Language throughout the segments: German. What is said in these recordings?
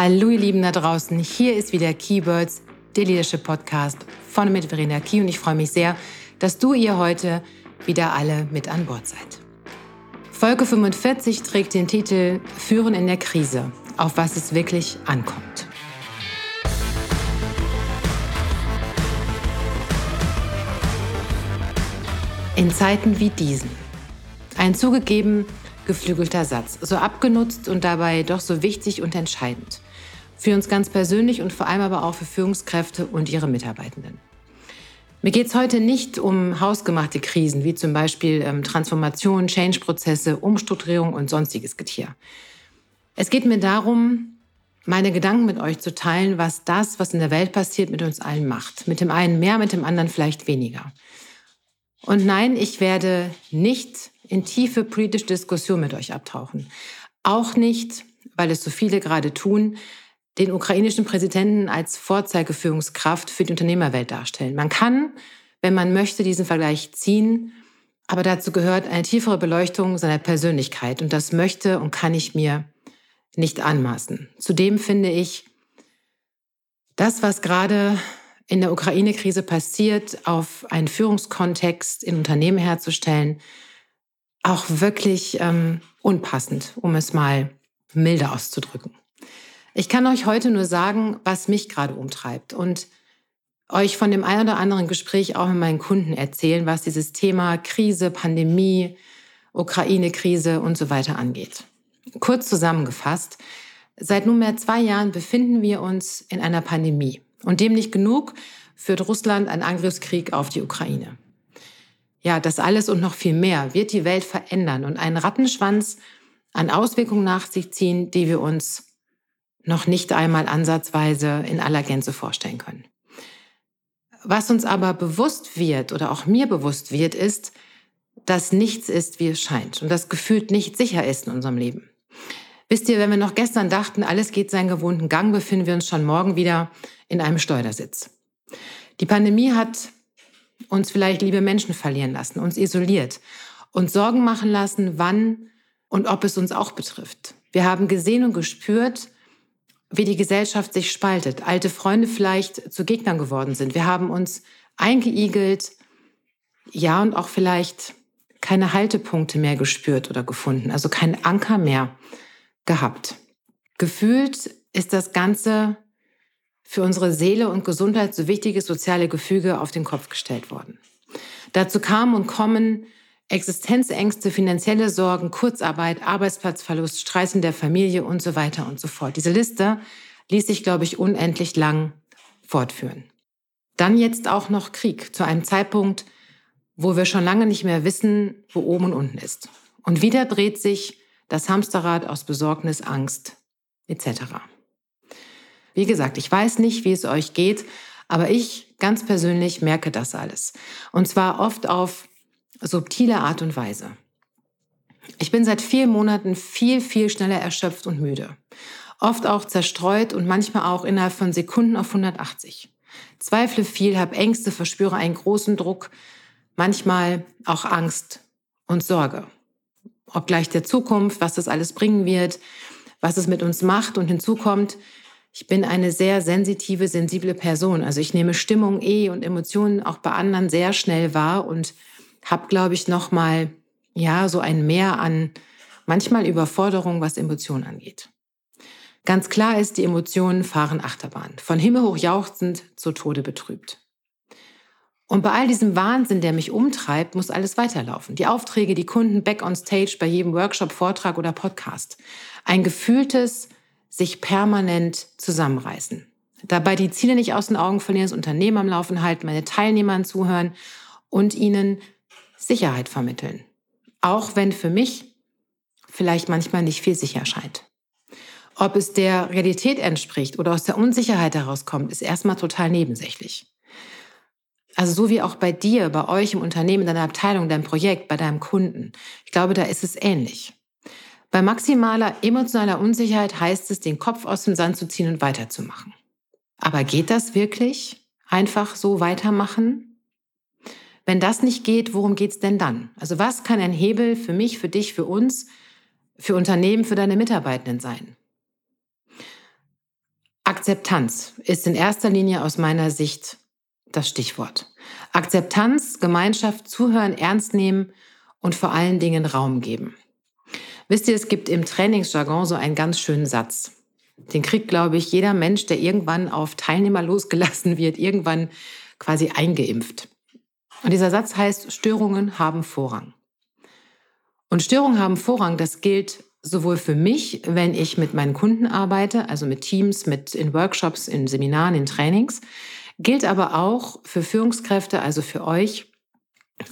Hallo ihr Lieben da draußen, hier ist wieder Keywords, der Leadership Podcast von mit Verena Key und ich freue mich sehr, dass du ihr heute wieder alle mit an Bord seid. Folge 45 trägt den Titel Führen in der Krise, auf was es wirklich ankommt. In Zeiten wie diesen. Ein zugegeben geflügelter Satz, so abgenutzt und dabei doch so wichtig und entscheidend. Für uns ganz persönlich und vor allem aber auch für Führungskräfte und ihre Mitarbeitenden. Mir geht es heute nicht um hausgemachte Krisen, wie zum Beispiel ähm, Transformation, Change-Prozesse, Umstrukturierung und sonstiges Getier. Es geht mir darum, meine Gedanken mit euch zu teilen, was das, was in der Welt passiert, mit uns allen macht. Mit dem einen mehr, mit dem anderen vielleicht weniger. Und nein, ich werde nicht in tiefe politische Diskussion mit euch abtauchen. Auch nicht, weil es so viele gerade tun, den ukrainischen Präsidenten als Vorzeigeführungskraft für die Unternehmerwelt darstellen. Man kann, wenn man möchte, diesen Vergleich ziehen, aber dazu gehört eine tiefere Beleuchtung seiner Persönlichkeit und das möchte und kann ich mir nicht anmaßen. Zudem finde ich, das, was gerade in der Ukraine-Krise passiert, auf einen Führungskontext in Unternehmen herzustellen, auch wirklich ähm, unpassend, um es mal milde auszudrücken. Ich kann euch heute nur sagen, was mich gerade umtreibt und euch von dem ein oder anderen Gespräch auch mit meinen Kunden erzählen, was dieses Thema Krise, Pandemie, Ukraine-Krise und so weiter angeht. Kurz zusammengefasst, seit nunmehr zwei Jahren befinden wir uns in einer Pandemie. Und dem nicht genug führt Russland einen Angriffskrieg auf die Ukraine. Ja, das alles und noch viel mehr wird die Welt verändern und einen Rattenschwanz an Auswirkungen nach sich ziehen, die wir uns noch nicht einmal ansatzweise in aller Gänze vorstellen können. Was uns aber bewusst wird oder auch mir bewusst wird, ist, dass nichts ist, wie es scheint und das gefühlt nicht sicher ist in unserem Leben. Wisst ihr, wenn wir noch gestern dachten, alles geht seinen gewohnten Gang, befinden wir uns schon morgen wieder in einem Steuersitz. Die Pandemie hat uns vielleicht liebe Menschen verlieren lassen, uns isoliert, und Sorgen machen lassen, wann und ob es uns auch betrifft. Wir haben gesehen und gespürt, wie die Gesellschaft sich spaltet, alte Freunde vielleicht zu Gegnern geworden sind. Wir haben uns eingeigelt, ja, und auch vielleicht keine Haltepunkte mehr gespürt oder gefunden, also keinen Anker mehr gehabt. Gefühlt ist das Ganze für unsere Seele und Gesundheit so wichtige soziale Gefüge auf den Kopf gestellt worden. Dazu kamen und kommen Existenzängste, finanzielle Sorgen, Kurzarbeit, Arbeitsplatzverlust, Streit in der Familie und so weiter und so fort. Diese Liste ließ sich, glaube ich, unendlich lang fortführen. Dann jetzt auch noch Krieg zu einem Zeitpunkt, wo wir schon lange nicht mehr wissen, wo oben und unten ist. Und wieder dreht sich das Hamsterrad aus Besorgnis, Angst etc. Wie gesagt, ich weiß nicht, wie es euch geht, aber ich ganz persönlich merke das alles. Und zwar oft auf subtile Art und Weise. Ich bin seit vielen Monaten viel, viel schneller erschöpft und müde. Oft auch zerstreut und manchmal auch innerhalb von Sekunden auf 180. Zweifle viel, habe Ängste, verspüre einen großen Druck, manchmal auch Angst und Sorge. Obgleich der Zukunft, was das alles bringen wird, was es mit uns macht und hinzukommt, ich bin eine sehr sensitive, sensible Person. Also ich nehme Stimmung eh und Emotionen auch bei anderen sehr schnell wahr und habe, glaube ich, noch mal ja so ein Mehr an manchmal Überforderung, was Emotionen angeht. Ganz klar ist, die Emotionen fahren Achterbahn, von Himmel hoch jauchzend zu Tode betrübt. Und bei all diesem Wahnsinn, der mich umtreibt, muss alles weiterlaufen. Die Aufträge, die Kunden back on stage bei jedem Workshop, Vortrag oder Podcast. Ein gefühltes sich permanent zusammenreißen. Dabei die Ziele nicht aus den Augen verlieren, das Unternehmen am Laufen halten, meine Teilnehmern zuhören und ihnen Sicherheit vermitteln. Auch wenn für mich vielleicht manchmal nicht viel sicher scheint. Ob es der Realität entspricht oder aus der Unsicherheit herauskommt, ist erstmal total nebensächlich. Also so wie auch bei dir, bei euch im Unternehmen, deiner Abteilung, deinem Projekt, bei deinem Kunden. Ich glaube, da ist es ähnlich. Bei maximaler emotionaler Unsicherheit heißt es, den Kopf aus dem Sand zu ziehen und weiterzumachen. Aber geht das wirklich? Einfach so weitermachen? Wenn das nicht geht, worum geht's denn dann? Also was kann ein Hebel für mich, für dich, für uns, für Unternehmen, für deine Mitarbeitenden sein? Akzeptanz ist in erster Linie aus meiner Sicht das Stichwort. Akzeptanz, Gemeinschaft, Zuhören, Ernst nehmen und vor allen Dingen Raum geben. Wisst ihr, es gibt im Trainingsjargon so einen ganz schönen Satz. Den kriegt, glaube ich, jeder Mensch, der irgendwann auf Teilnehmer losgelassen wird, irgendwann quasi eingeimpft. Und dieser Satz heißt, Störungen haben Vorrang. Und Störungen haben Vorrang, das gilt sowohl für mich, wenn ich mit meinen Kunden arbeite, also mit Teams, mit in Workshops, in Seminaren, in Trainings, gilt aber auch für Führungskräfte, also für euch,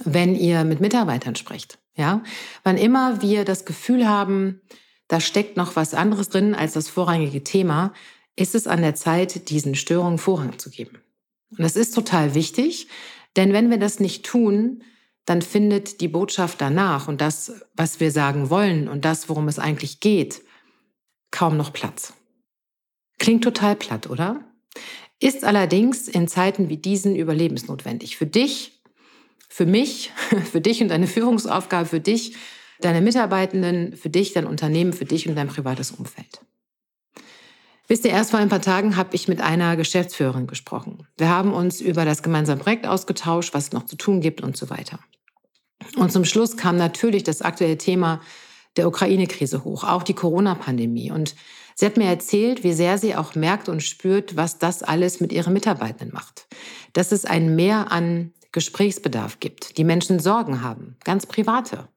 wenn ihr mit Mitarbeitern sprecht. Ja, wann immer wir das Gefühl haben, da steckt noch was anderes drin als das vorrangige Thema, ist es an der Zeit, diesen Störungen Vorrang zu geben. Und das ist total wichtig, denn wenn wir das nicht tun, dann findet die Botschaft danach und das, was wir sagen wollen und das, worum es eigentlich geht, kaum noch Platz. Klingt total platt, oder? Ist allerdings in Zeiten wie diesen überlebensnotwendig. Für dich, für mich, für dich und deine Führungsaufgabe, für dich, deine Mitarbeitenden, für dich, dein Unternehmen, für dich und dein privates Umfeld. Wisst ihr, erst vor ein paar Tagen habe ich mit einer Geschäftsführerin gesprochen. Wir haben uns über das gemeinsame Projekt ausgetauscht, was es noch zu tun gibt und so weiter. Und zum Schluss kam natürlich das aktuelle Thema der Ukraine-Krise hoch, auch die Corona-Pandemie. Und sie hat mir erzählt, wie sehr sie auch merkt und spürt, was das alles mit ihren Mitarbeitenden macht. Dass es ein Mehr an Gesprächsbedarf gibt, die Menschen Sorgen haben, ganz private,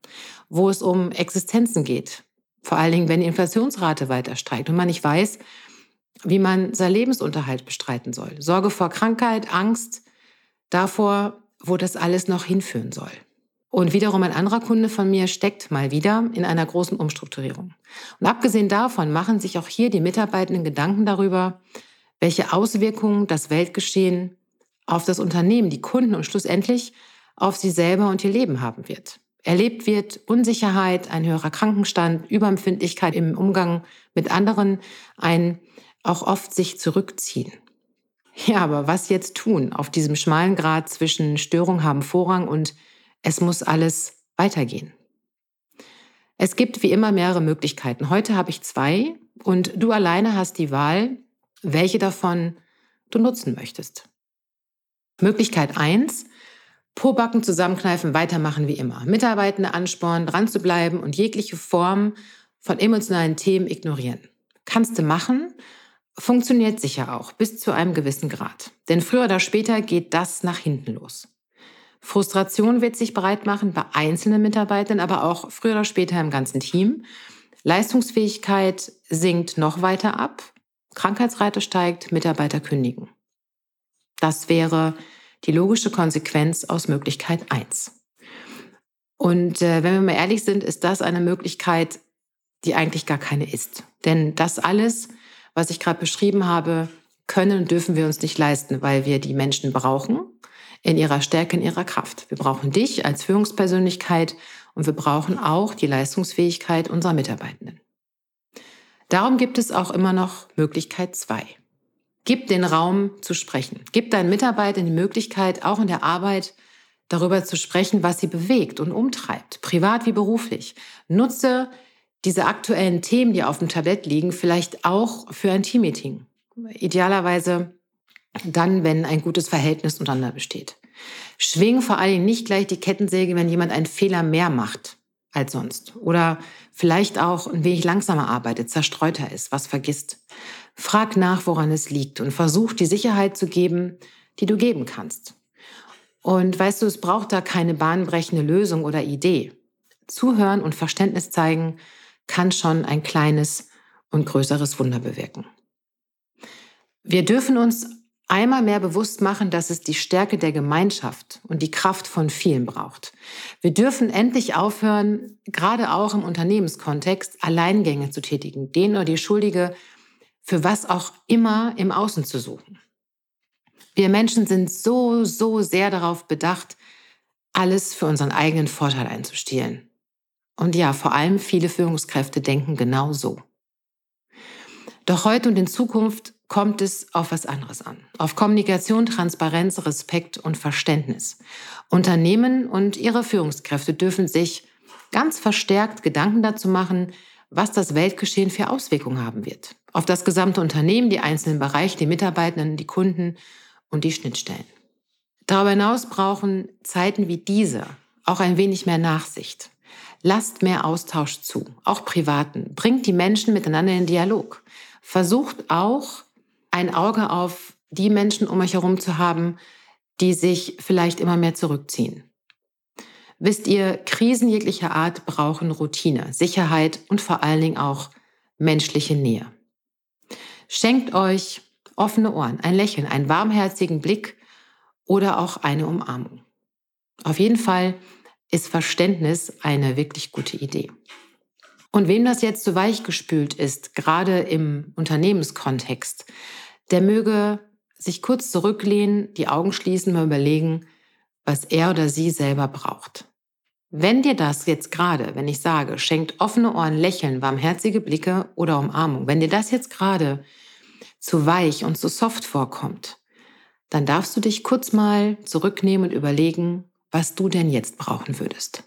wo es um Existenzen geht, vor allen Dingen, wenn die Inflationsrate weiter steigt und man nicht weiß, wie man seinen Lebensunterhalt bestreiten soll. Sorge vor Krankheit, Angst davor, wo das alles noch hinführen soll. Und wiederum ein anderer Kunde von mir steckt mal wieder in einer großen Umstrukturierung. Und abgesehen davon machen sich auch hier die Mitarbeitenden Gedanken darüber, welche Auswirkungen das Weltgeschehen auf das Unternehmen, die Kunden und schlussendlich auf sie selber und ihr Leben haben wird. Erlebt wird Unsicherheit, ein höherer Krankenstand, Überempfindlichkeit im Umgang mit anderen, ein auch oft sich zurückziehen. Ja, aber was jetzt tun auf diesem schmalen Grad zwischen Störung haben Vorrang und es muss alles weitergehen. Es gibt wie immer mehrere Möglichkeiten. Heute habe ich zwei und du alleine hast die Wahl, welche davon du nutzen möchtest. Möglichkeit eins: Pobacken zusammenkneifen, weitermachen wie immer. Mitarbeitende anspornen, dran zu bleiben und jegliche Form von emotionalen Themen ignorieren. Kannst du machen, funktioniert sicher auch bis zu einem gewissen Grad. Denn früher oder später geht das nach hinten los. Frustration wird sich breit machen bei einzelnen Mitarbeitern, aber auch früher oder später im ganzen Team. Leistungsfähigkeit sinkt noch weiter ab. Krankheitsrate steigt, Mitarbeiter kündigen. Das wäre die logische Konsequenz aus Möglichkeit 1. Und äh, wenn wir mal ehrlich sind, ist das eine Möglichkeit, die eigentlich gar keine ist. Denn das alles, was ich gerade beschrieben habe, können und dürfen wir uns nicht leisten, weil wir die Menschen brauchen in ihrer Stärke, in ihrer Kraft. Wir brauchen dich als Führungspersönlichkeit und wir brauchen auch die Leistungsfähigkeit unserer Mitarbeitenden. Darum gibt es auch immer noch Möglichkeit zwei. Gib den Raum zu sprechen. Gib deinen Mitarbeitern die Möglichkeit, auch in der Arbeit darüber zu sprechen, was sie bewegt und umtreibt, privat wie beruflich. Nutze diese aktuellen Themen, die auf dem Tablett liegen, vielleicht auch für ein Teammeeting. Idealerweise dann, wenn ein gutes Verhältnis untereinander besteht. Schwing vor allen Dingen nicht gleich die Kettensäge, wenn jemand einen Fehler mehr macht als sonst oder vielleicht auch ein wenig langsamer arbeitet, zerstreuter ist, was vergisst. Frag nach, woran es liegt und versuch die Sicherheit zu geben, die du geben kannst. Und weißt du, es braucht da keine bahnbrechende Lösung oder Idee. Zuhören und Verständnis zeigen kann schon ein kleines und größeres Wunder bewirken. Wir dürfen uns einmal mehr bewusst machen, dass es die Stärke der Gemeinschaft und die Kraft von vielen braucht. Wir dürfen endlich aufhören, gerade auch im Unternehmenskontext, Alleingänge zu tätigen, den oder die Schuldige für was auch immer im Außen zu suchen. Wir Menschen sind so, so sehr darauf bedacht, alles für unseren eigenen Vorteil einzustehlen. Und ja, vor allem viele Führungskräfte denken genau so. Doch heute und in Zukunft kommt es auf was anderes an. Auf Kommunikation, Transparenz, Respekt und Verständnis. Unternehmen und ihre Führungskräfte dürfen sich ganz verstärkt Gedanken dazu machen, was das Weltgeschehen für Auswirkungen haben wird. Auf das gesamte Unternehmen, die einzelnen Bereiche, die Mitarbeitenden, die Kunden und die Schnittstellen. Darüber hinaus brauchen Zeiten wie diese auch ein wenig mehr Nachsicht. Lasst mehr Austausch zu, auch privaten. Bringt die Menschen miteinander in Dialog. Versucht auch ein Auge auf die Menschen um euch herum zu haben, die sich vielleicht immer mehr zurückziehen. Wisst ihr, Krisen jeglicher Art brauchen Routine, Sicherheit und vor allen Dingen auch menschliche Nähe. Schenkt euch offene Ohren, ein Lächeln, einen warmherzigen Blick oder auch eine Umarmung. Auf jeden Fall ist Verständnis eine wirklich gute Idee. Und wem das jetzt zu weich gespült ist, gerade im Unternehmenskontext, der möge sich kurz zurücklehnen, die Augen schließen, mal überlegen, was er oder sie selber braucht. Wenn dir das jetzt gerade, wenn ich sage, schenkt offene Ohren, Lächeln, warmherzige Blicke oder Umarmung, wenn dir das jetzt gerade zu weich und zu soft vorkommt, dann darfst du dich kurz mal zurücknehmen und überlegen, was du denn jetzt brauchen würdest.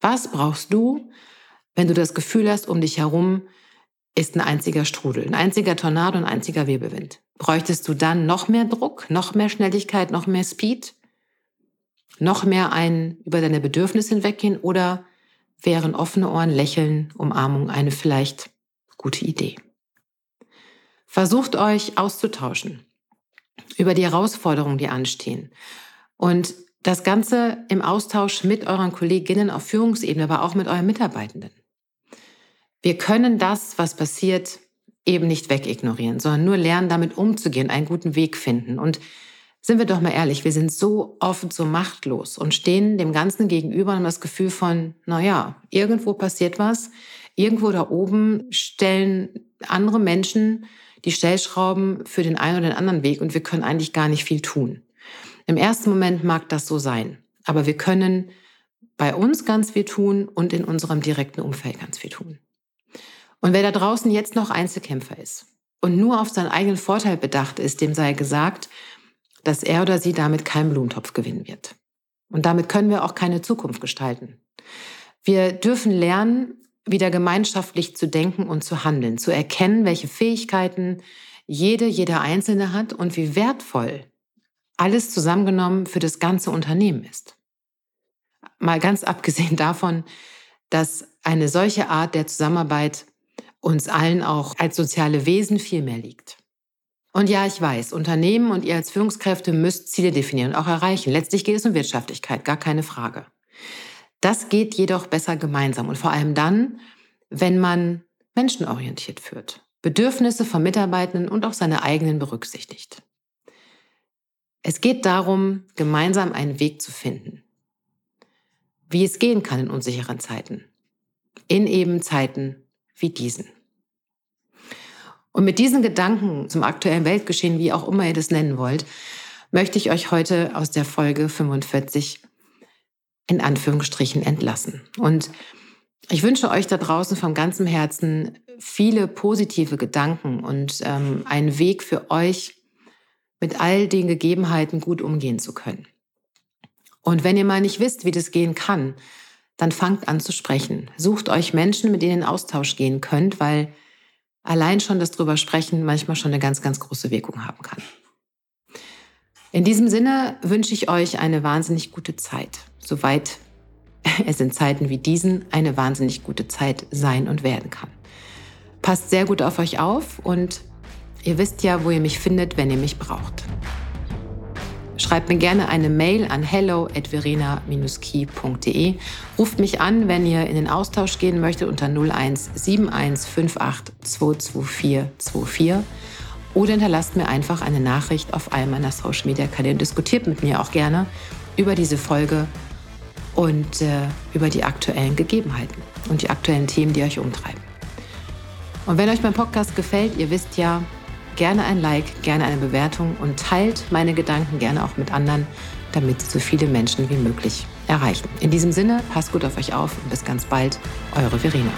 Was brauchst du, wenn du das Gefühl hast, um dich herum ist ein einziger Strudel, ein einziger Tornado, ein einziger Wirbelwind? Bräuchtest du dann noch mehr Druck, noch mehr Schnelligkeit, noch mehr Speed? Noch mehr ein über deine Bedürfnisse hinweggehen oder wären offene Ohren, Lächeln, Umarmung eine vielleicht gute Idee? Versucht euch auszutauschen über die Herausforderungen, die anstehen. Und das Ganze im Austausch mit euren Kolleginnen auf Führungsebene, aber auch mit euren Mitarbeitenden. Wir können das, was passiert, eben nicht wegignorieren, sondern nur lernen, damit umzugehen, einen guten Weg finden. Und sind wir doch mal ehrlich, wir sind so oft so machtlos und stehen dem Ganzen gegenüber und haben das Gefühl von, na ja, irgendwo passiert was, irgendwo da oben stellen andere Menschen die Stellschrauben für den einen oder den anderen Weg und wir können eigentlich gar nicht viel tun. Im ersten Moment mag das so sein, aber wir können bei uns ganz viel tun und in unserem direkten Umfeld ganz viel tun. Und wer da draußen jetzt noch Einzelkämpfer ist und nur auf seinen eigenen Vorteil bedacht ist, dem sei gesagt, dass er oder sie damit keinen Blumentopf gewinnen wird. Und damit können wir auch keine Zukunft gestalten. Wir dürfen lernen, wieder gemeinschaftlich zu denken und zu handeln, zu erkennen, welche Fähigkeiten jede, jeder Einzelne hat und wie wertvoll alles zusammengenommen für das ganze Unternehmen ist. Mal ganz abgesehen davon, dass eine solche Art der Zusammenarbeit uns allen auch als soziale Wesen viel mehr liegt. Und ja, ich weiß, Unternehmen und ihr als Führungskräfte müsst Ziele definieren und auch erreichen. Letztlich geht es um Wirtschaftlichkeit, gar keine Frage. Das geht jedoch besser gemeinsam und vor allem dann, wenn man menschenorientiert führt, Bedürfnisse von Mitarbeitenden und auch seine eigenen berücksichtigt. Es geht darum, gemeinsam einen Weg zu finden, wie es gehen kann in unsicheren Zeiten, in eben Zeiten wie diesen. Und mit diesen Gedanken zum aktuellen Weltgeschehen, wie auch immer ihr das nennen wollt, möchte ich euch heute aus der Folge 45 in Anführungsstrichen entlassen. Und ich wünsche euch da draußen von ganzem Herzen viele positive Gedanken und ähm, einen Weg für euch, mit all den Gegebenheiten gut umgehen zu können. Und wenn ihr mal nicht wisst, wie das gehen kann, dann fangt an zu sprechen. Sucht euch Menschen, mit denen ihr in Austausch gehen könnt, weil allein schon das drüber sprechen manchmal schon eine ganz, ganz große Wirkung haben kann. In diesem Sinne wünsche ich euch eine wahnsinnig gute Zeit, soweit es in Zeiten wie diesen eine wahnsinnig gute Zeit sein und werden kann. Passt sehr gut auf euch auf und Ihr wisst ja, wo ihr mich findet, wenn ihr mich braucht. Schreibt mir gerne eine Mail an hello@verena-key.de. Ruft mich an, wenn ihr in den Austausch gehen möchtet unter 01 7158 22424 oder hinterlasst mir einfach eine Nachricht auf einem meiner Social Media Kanäle und diskutiert mit mir auch gerne über diese Folge und äh, über die aktuellen Gegebenheiten und die aktuellen Themen, die euch umtreiben. Und wenn euch mein Podcast gefällt, ihr wisst ja, gerne ein Like, gerne eine Bewertung und teilt meine Gedanken gerne auch mit anderen, damit sie so viele Menschen wie möglich erreichen. In diesem Sinne, passt gut auf euch auf und bis ganz bald, eure Verena.